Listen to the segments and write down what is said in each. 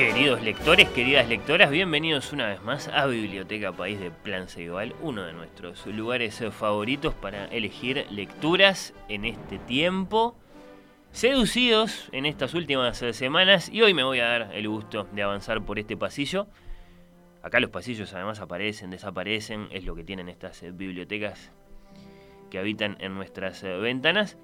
Queridos lectores, queridas lectoras, bienvenidos una vez más a Biblioteca País de Plan Ceibal, uno de nuestros lugares favoritos para elegir lecturas en este tiempo. Seducidos en estas últimas semanas y hoy me voy a dar el gusto de avanzar por este pasillo. Acá los pasillos además aparecen, desaparecen, es lo que tienen estas bibliotecas que habitan en nuestras ventanas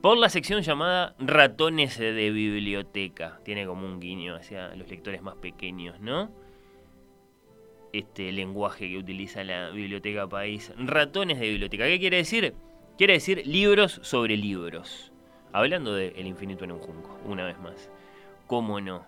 por la sección llamada Ratones de Biblioteca. Tiene como un guiño hacia los lectores más pequeños, ¿no? Este lenguaje que utiliza la Biblioteca País. Ratones de Biblioteca. ¿Qué quiere decir? Quiere decir libros sobre libros. Hablando de El infinito en un junco, una vez más. ¿Cómo no?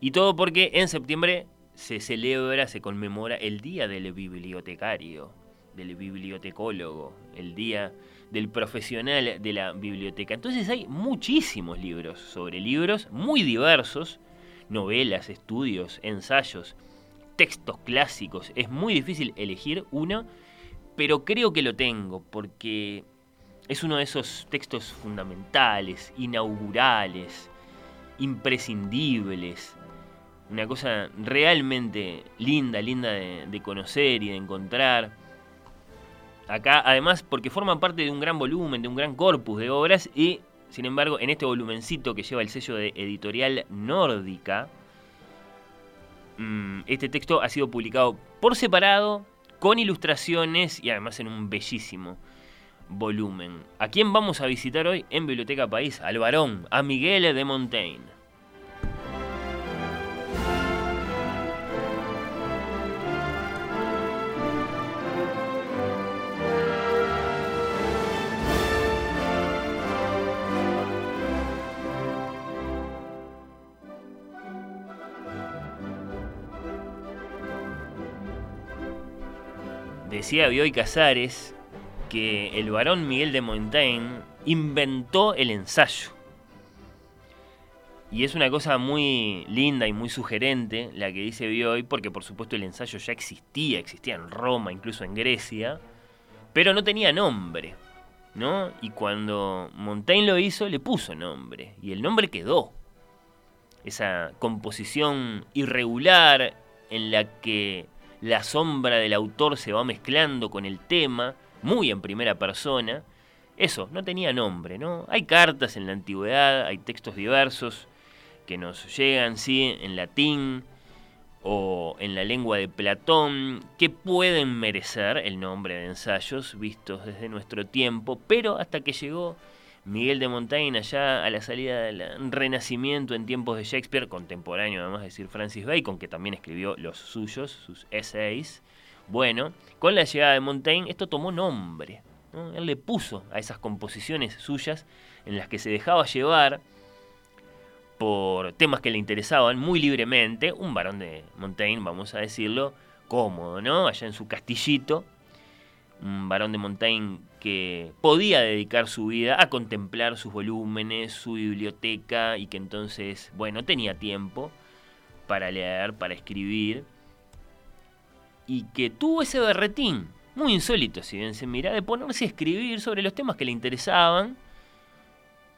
Y todo porque en septiembre se celebra, se conmemora el Día del Bibliotecario, del bibliotecólogo, el Día del profesional de la biblioteca. Entonces hay muchísimos libros sobre libros, muy diversos, novelas, estudios, ensayos, textos clásicos. Es muy difícil elegir uno, pero creo que lo tengo porque es uno de esos textos fundamentales, inaugurales, imprescindibles. Una cosa realmente linda, linda de, de conocer y de encontrar acá, además porque forman parte de un gran volumen, de un gran corpus de obras y, sin embargo, en este volumencito que lleva el sello de editorial nórdica, mm, este texto ha sido publicado por separado, con ilustraciones y además en un bellísimo volumen. ¿A quién vamos a visitar hoy en Biblioteca País? Al varón, a Miguel de Montaigne. Decía Bioy Casares que el varón Miguel de Montaigne inventó el ensayo. Y es una cosa muy linda y muy sugerente la que dice Bioy, porque por supuesto el ensayo ya existía, existía en Roma, incluso en Grecia, pero no tenía nombre, ¿no? Y cuando Montaigne lo hizo, le puso nombre, y el nombre quedó. Esa composición irregular en la que la sombra del autor se va mezclando con el tema, muy en primera persona. Eso, no tenía nombre, ¿no? Hay cartas en la antigüedad, hay textos diversos que nos llegan, sí, en latín o en la lengua de Platón, que pueden merecer el nombre de ensayos vistos desde nuestro tiempo, pero hasta que llegó Miguel de Montaigne allá a la salida del Renacimiento en tiempos de Shakespeare, contemporáneo además de decir Francis Bacon, que también escribió los suyos, sus essays. Bueno, con la llegada de Montaigne esto tomó nombre. Él le puso a esas composiciones suyas en las que se dejaba llevar por temas que le interesaban muy libremente, un varón de Montaigne, vamos a decirlo, cómodo, ¿no? Allá en su castillito, un varón de Montaigne que podía dedicar su vida a contemplar sus volúmenes, su biblioteca y que entonces, bueno, tenía tiempo para leer, para escribir y que tuvo ese berretín, muy insólito si bien se mira, de ponerse a escribir sobre los temas que le interesaban,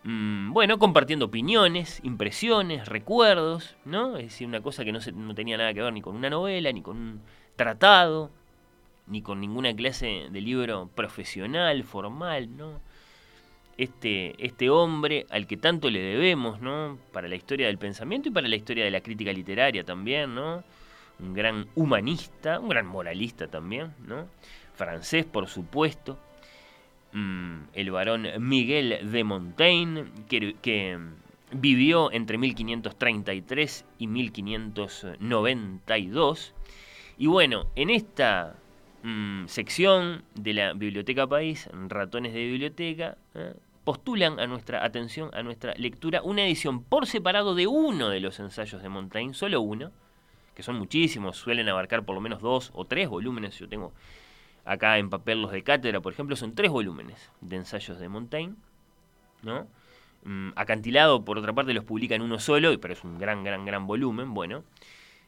mm, bueno, compartiendo opiniones, impresiones, recuerdos, ¿no? Es decir, una cosa que no, no tenía nada que ver ni con una novela, ni con un tratado, ni con ninguna clase de libro profesional, formal, ¿no? este, este hombre al que tanto le debemos, ¿no? Para la historia del pensamiento y para la historia de la crítica literaria también, ¿no? Un gran humanista, un gran moralista también, ¿no? Francés, por supuesto. Mm, el varón Miguel de Montaigne, que, vivió entre 1533 y 1592. Y bueno, en esta mm, sección de la Biblioteca País, Ratones de Biblioteca, ¿eh? postulan a nuestra atención, a nuestra lectura, una edición por separado de uno de los ensayos de Montaigne, solo uno, que son muchísimos, suelen abarcar por lo menos dos o tres volúmenes. Yo tengo acá en papel los de cátedra, por ejemplo, son tres volúmenes de ensayos de Montaigne, ¿no? Mm, acantilado, por otra parte, los publica en uno solo, pero es un gran, gran, gran volumen. Bueno,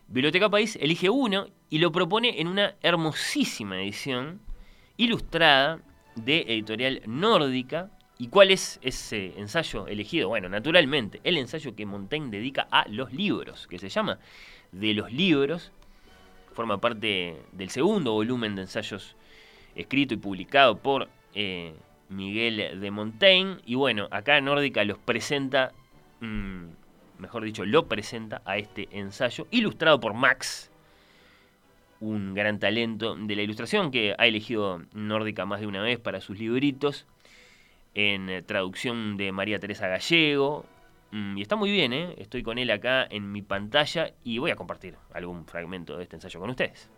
Biblioteca País elige uno y lo propone en una hermosísima edición ilustrada de editorial nórdica, ¿Y cuál es ese ensayo elegido? Bueno, naturalmente, el ensayo que Montaigne dedica a los libros, que se llama De los libros, forma parte del segundo volumen de ensayos escrito y publicado por eh, Miguel de Montaigne. Y bueno, acá Nórdica los presenta, mm, mejor dicho, lo presenta a este ensayo, ilustrado por Max, un gran talento de la ilustración que ha elegido Nórdica más de una vez para sus libritos en traducción de María Teresa Gallego. Mm, y está muy bien, ¿eh? estoy con él acá en mi pantalla y voy a compartir algún fragmento de este ensayo con ustedes.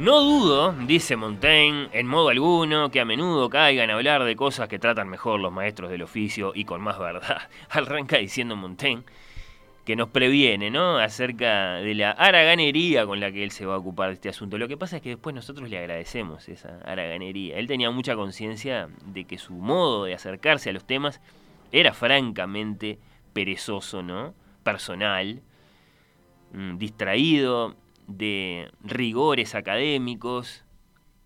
No dudo, dice Montaigne, en modo alguno, que a menudo caigan a hablar de cosas que tratan mejor los maestros del oficio y con más verdad. Arranca diciendo Montaigne que nos previene, ¿no? Acerca de la haraganería con la que él se va a ocupar de este asunto. Lo que pasa es que después nosotros le agradecemos esa haraganería. Él tenía mucha conciencia de que su modo de acercarse a los temas era francamente perezoso, ¿no? Personal, mm, distraído de rigores académicos.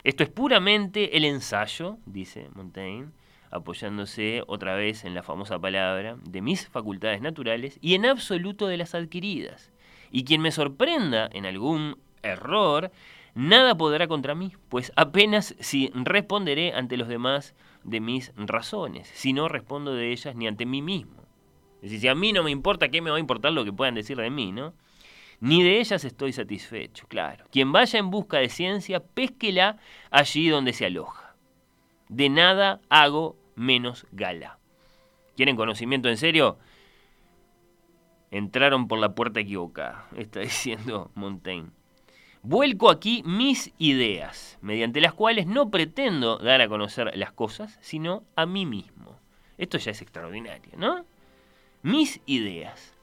Esto es puramente el ensayo, dice Montaigne, apoyándose otra vez en la famosa palabra, de mis facultades naturales y en absoluto de las adquiridas. Y quien me sorprenda en algún error, nada podrá contra mí, pues apenas si responderé ante los demás de mis razones, si no respondo de ellas ni ante mí mismo. Es decir, si a mí no me importa, ¿qué me va a importar lo que puedan decir de mí, no? Ni de ellas estoy satisfecho, claro. Quien vaya en busca de ciencia, pésquela allí donde se aloja. De nada hago menos gala. ¿Quieren conocimiento en serio? Entraron por la puerta equivocada, está diciendo Montaigne. Vuelco aquí mis ideas, mediante las cuales no pretendo dar a conocer las cosas, sino a mí mismo. Esto ya es extraordinario, ¿no? Mis ideas.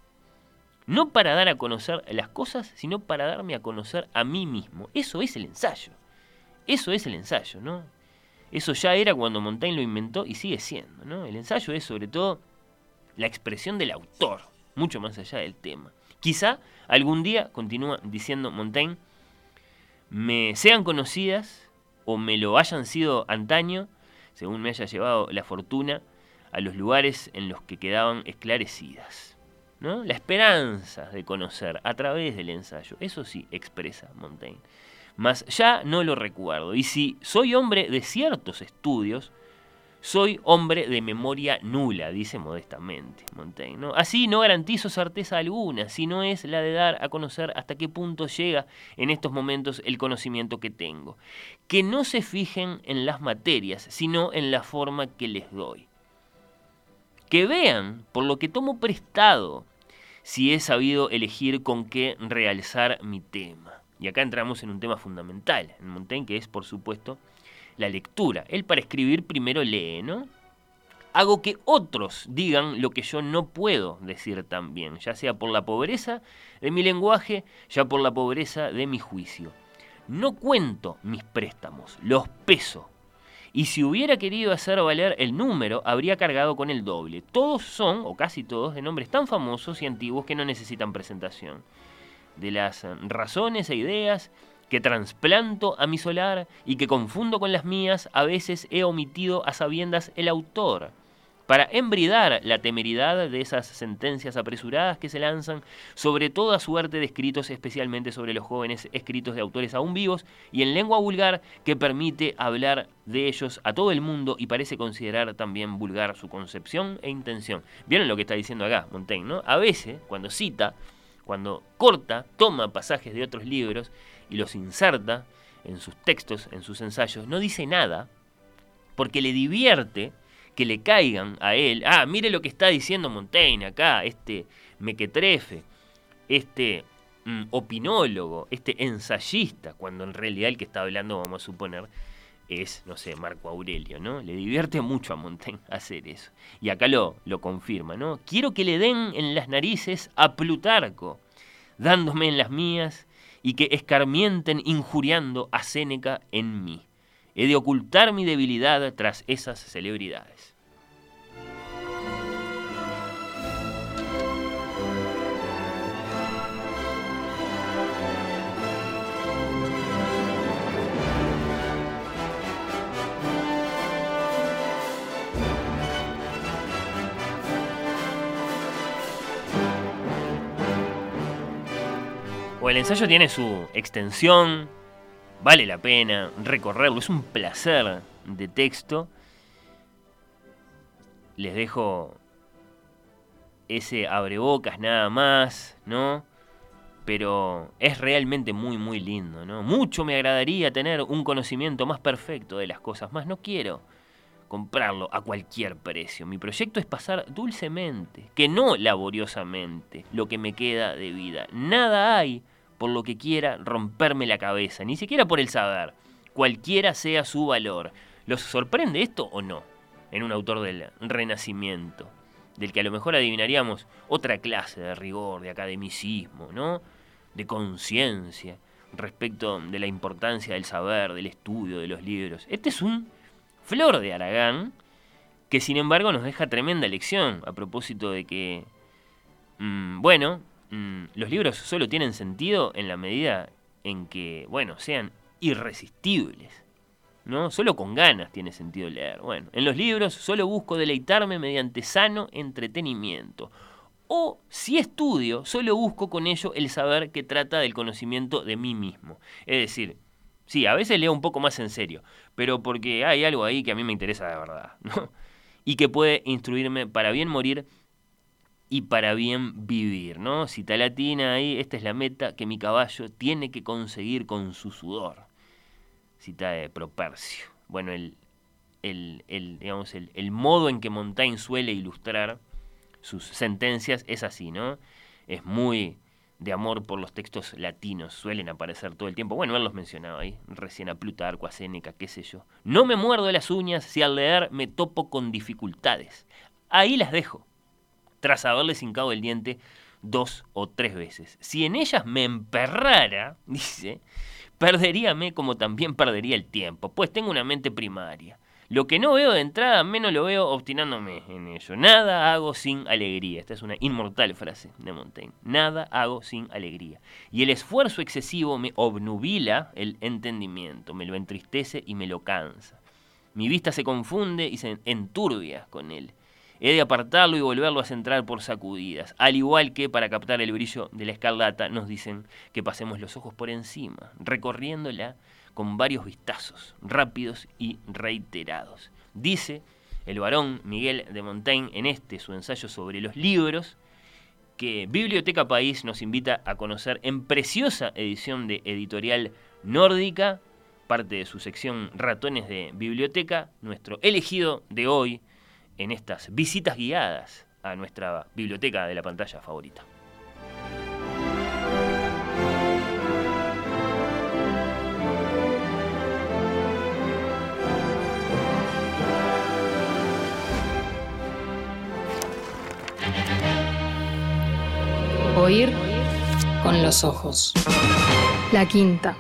No para dar a conocer las cosas, sino para darme a conocer a mí mismo. Eso es el ensayo. Eso es el ensayo, ¿no? Eso ya era cuando Montaigne lo inventó y sigue siendo. ¿no? El ensayo es sobre todo la expresión del autor, mucho más allá del tema. Quizá algún día, continúa diciendo Montaigne, me sean conocidas o me lo hayan sido antaño, según me haya llevado la fortuna, a los lugares en los que quedaban esclarecidas. ¿No? La esperanza de conocer a través del ensayo, eso sí expresa Montaigne mas ya no lo recuerdo. Y si soy hombre de ciertos estudios, soy hombre de memoria nula, dice modestamente Montaigne. Así no garantizo certeza alguna, si no es la de dar a conocer hasta qué punto llega en estos momentos el conocimiento que tengo. Que no se fijen en las materias, sino en la forma que les doy. Que vean por lo que tomo prestado si he sabido elegir con qué realzar mi tema. Y acá entramos en un tema fundamental en Montaigne, que es, por supuesto, la lectura. Él para escribir primero lee, ¿no? Hago que otros digan lo que yo no puedo decir también, ya sea por la pobreza de mi lenguaje, ya por la pobreza de mi juicio. No cuento mis préstamos, los peso. Y si hubiera querido hacer valer el número, habría cargado con el doble. Todos son, o casi todos, de nombres tan famosos y antiguos que no necesitan presentación de las razones e ideas que trasplanto a mi solar y que confundo con las mías, a veces he omitido a sabiendas el autor, para embridar la temeridad de esas sentencias apresuradas que se lanzan sobre toda suerte de escritos, especialmente sobre los jóvenes escritos de autores aún vivos y en lengua vulgar que permite hablar de ellos a todo el mundo y parece considerar también vulgar su concepción e intención. ¿Vieron lo que está diciendo acá Montaigne? ¿no? A veces, cuando cita, cuando corta, toma pasajes de otros libros y los inserta en sus textos, en sus ensayos, no dice nada porque le divierte que le caigan a él. Ah, mire lo que está diciendo Montaigne acá, este mequetrefe, este mm, opinólogo, este ensayista, cuando en realidad el que está hablando, vamos a suponer, es, no sé, Marco Aurelio, ¿no? Le divierte mucho a Montaigne hacer eso. Y acá lo, lo confirma, ¿no? Quiero que le den en las narices a Plutarco, dándome en las mías, y que escarmienten injuriando a Séneca en mí. He de ocultar mi debilidad tras esas celebridades. O el ensayo tiene su extensión, vale la pena recorrerlo, es un placer de texto. Les dejo ese abrebocas nada más, ¿no? Pero es realmente muy, muy lindo, ¿no? Mucho me agradaría tener un conocimiento más perfecto de las cosas, más no quiero comprarlo a cualquier precio. Mi proyecto es pasar dulcemente, que no laboriosamente, lo que me queda de vida. Nada hay por lo que quiera romperme la cabeza, ni siquiera por el saber, cualquiera sea su valor. ¿Los sorprende esto o no? En un autor del Renacimiento, del que a lo mejor adivinaríamos otra clase de rigor, de academicismo, ¿no? De conciencia respecto de la importancia del saber, del estudio, de los libros. Este es un flor de Aragán que sin embargo nos deja tremenda lección a propósito de que, mm, bueno, Mm, los libros solo tienen sentido en la medida en que, bueno, sean irresistibles. ¿No? Solo con ganas tiene sentido leer. Bueno, en los libros solo busco deleitarme mediante sano entretenimiento. O si estudio, solo busco con ello el saber que trata del conocimiento de mí mismo. Es decir, sí, a veces leo un poco más en serio, pero porque hay algo ahí que a mí me interesa de verdad, ¿no? Y que puede instruirme para bien morir y para bien vivir, ¿no? Cita latina ahí, esta es la meta que mi caballo tiene que conseguir con su sudor. Cita de Propercio. Bueno, el, el, digamos, el, el, modo en que Montaigne suele ilustrar sus sentencias es así, ¿no? Es muy de amor por los textos latinos, suelen aparecer todo el tiempo. Bueno, él los mencionaba ahí, recién a Plutarco, a Séneca, qué sé yo. No me muerdo las uñas si al leer me topo con dificultades. Ahí las dejo tras haberle hincado el diente dos o tres veces. Si en ellas me emperrara, dice, perderíame como también perdería el tiempo, pues tengo una mente primaria. Lo que no veo de entrada, menos lo veo obstinándome en ello. Nada hago sin alegría. Esta es una inmortal frase de Montaigne. Nada hago sin alegría. Y el esfuerzo excesivo me obnubila el entendimiento, me lo entristece y me lo cansa. Mi vista se confunde y se enturbia con él. He de apartarlo y volverlo a centrar por sacudidas. Al igual que para captar el brillo de la escarlata nos dicen que pasemos los ojos por encima, recorriéndola con varios vistazos, rápidos y reiterados. Dice el varón Miguel de Montaigne en este su ensayo sobre los libros, que Biblioteca País nos invita a conocer en preciosa edición de editorial nórdica, parte de su sección Ratones de Biblioteca, nuestro elegido de hoy, en estas visitas guiadas a nuestra biblioteca de la pantalla favorita. Oír con los ojos. La quinta.